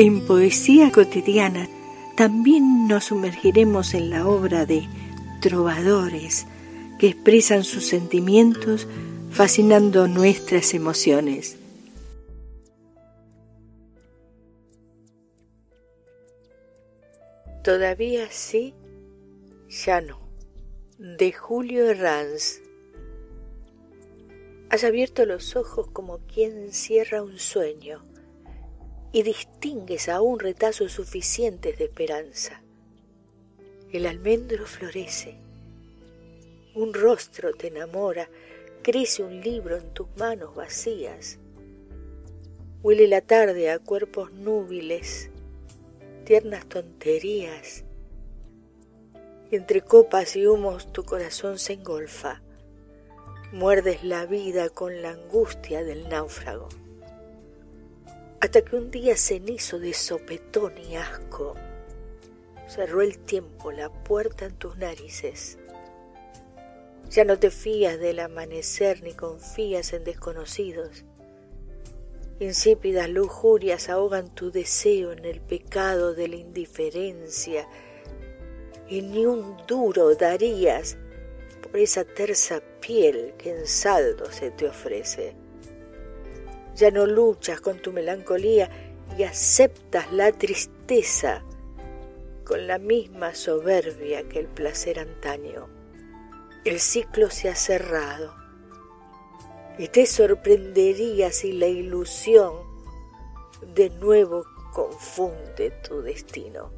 En Poesía Cotidiana también nos sumergiremos en la obra de trovadores que expresan sus sentimientos fascinando nuestras emociones. Todavía sí, ya no. De Julio Herranz. Has abierto los ojos como quien cierra un sueño y distingues aún retazos suficientes de esperanza. El almendro florece, un rostro te enamora, crece un libro en tus manos vacías. Huele la tarde a cuerpos núbiles, tiernas tonterías, entre copas y humos tu corazón se engolfa. Muerdes la vida con la angustia del náufrago hasta que un día cenizo de sopetón y asco cerró el tiempo la puerta en tus narices. Ya no te fías del amanecer ni confías en desconocidos. Insípidas lujurias ahogan tu deseo en el pecado de la indiferencia y ni un duro darías por esa tersa piel que en saldo se te ofrece ya no luchas con tu melancolía y aceptas la tristeza con la misma soberbia que el placer antaño. El ciclo se ha cerrado y te sorprendería si la ilusión de nuevo confunde tu destino.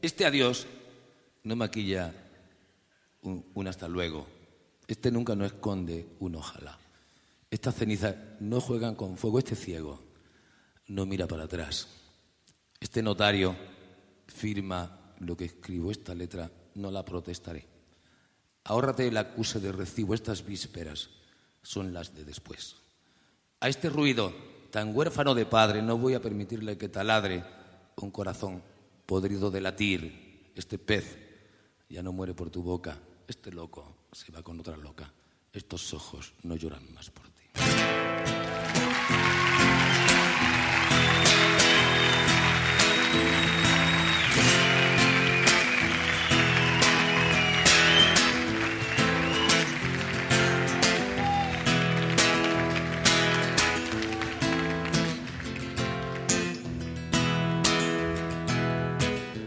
Este adiós no maquilla un, hasta luego. Este nunca no esconde un ojalá. Estas cenizas no juegan con fuego. Este ciego no mira para atrás. Este notario firma lo que escribo. Esta letra no la protestaré. Ahórrate el acuse de recibo. Estas vísperas son las de después. A este ruido tan huérfano de padre no voy a permitirle que taladre un corazón podrido de latir. Este pez ya no muere por tu boca este loco se va con otra loca. Estos ojos no lloran más por ti.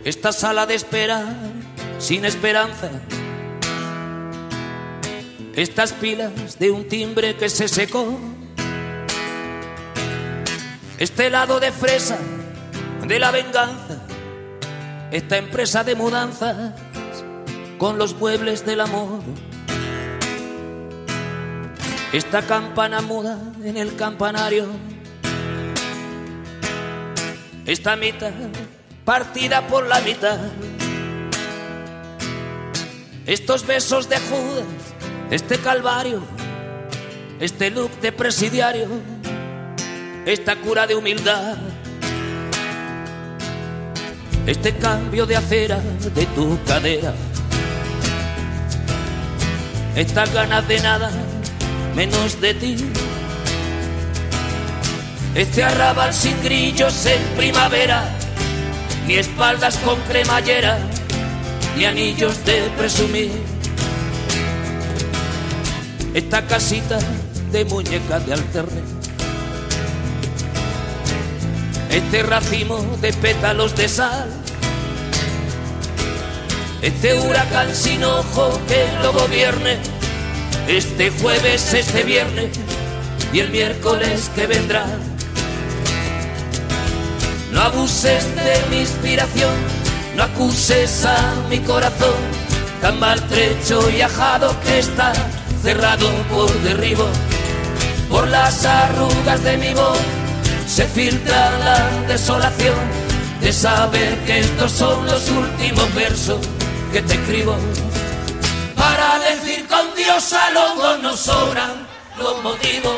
Esta sala de espera sin esperanza estas pilas de un timbre que se secó, este lado de fresa de la venganza, esta empresa de mudanzas con los muebles del amor, esta campana muda en el campanario, esta mitad partida por la mitad, estos besos de Judas este calvario, este look de presidiario, esta cura de humildad, este cambio de acera de tu cadera, estas ganas de nada menos de ti. Este arrabal sin grillos en primavera, ni espaldas con cremallera, ni anillos de presumir esta casita de muñecas de alterne. Este racimo de pétalos de sal. Este huracán sin ojo que lo gobierne. Este jueves, este viernes y el miércoles que vendrá. No abuses de mi inspiración, no acuses a mi corazón, tan maltrecho y ajado que está cerrado por derribo, por las arrugas de mi voz se filtra la desolación de saber que estos son los últimos versos que te escribo. Para decir con Dios a lobo no sobran los motivos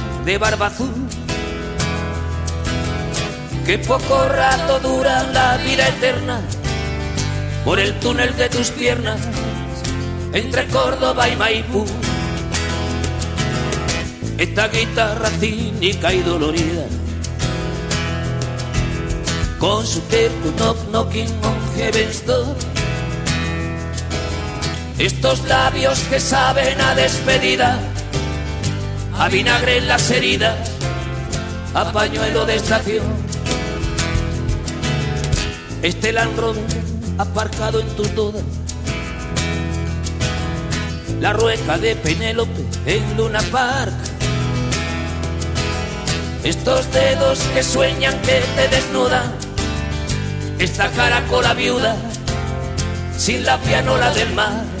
de barba azul, que poco rato dura la vida eterna por el túnel de tus piernas entre Córdoba y Maipú. Esta guitarra cínica y dolorida, con su tempo knock knocking on. Estos labios que saben a despedida, a vinagre en las heridas, a pañuelo de estación. Este Land Rover aparcado en tus dudas. La rueca de Penélope en Luna Park. Estos dedos que sueñan que te desnudan. Esta cara con la viuda sin la pianola del mar.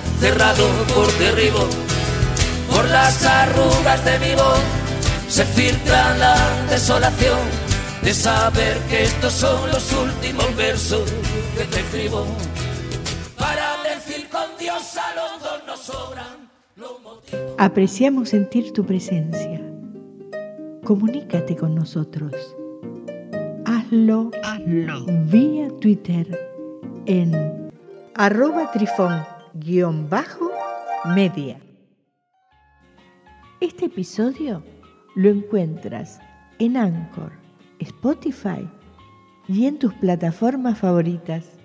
cerrado por derribo. Por las arrugas de mi voz se filtra la desolación de saber que estos son los últimos versos que te escribo para decir con Dios a los dos nos sobran los motivos. Apreciamos sentir tu presencia. Comunícate con nosotros. Hazlo, Hazlo. vía Twitter en arroba trifón guion bajo media. Este episodio lo encuentras en Anchor, Spotify y en tus plataformas favoritas.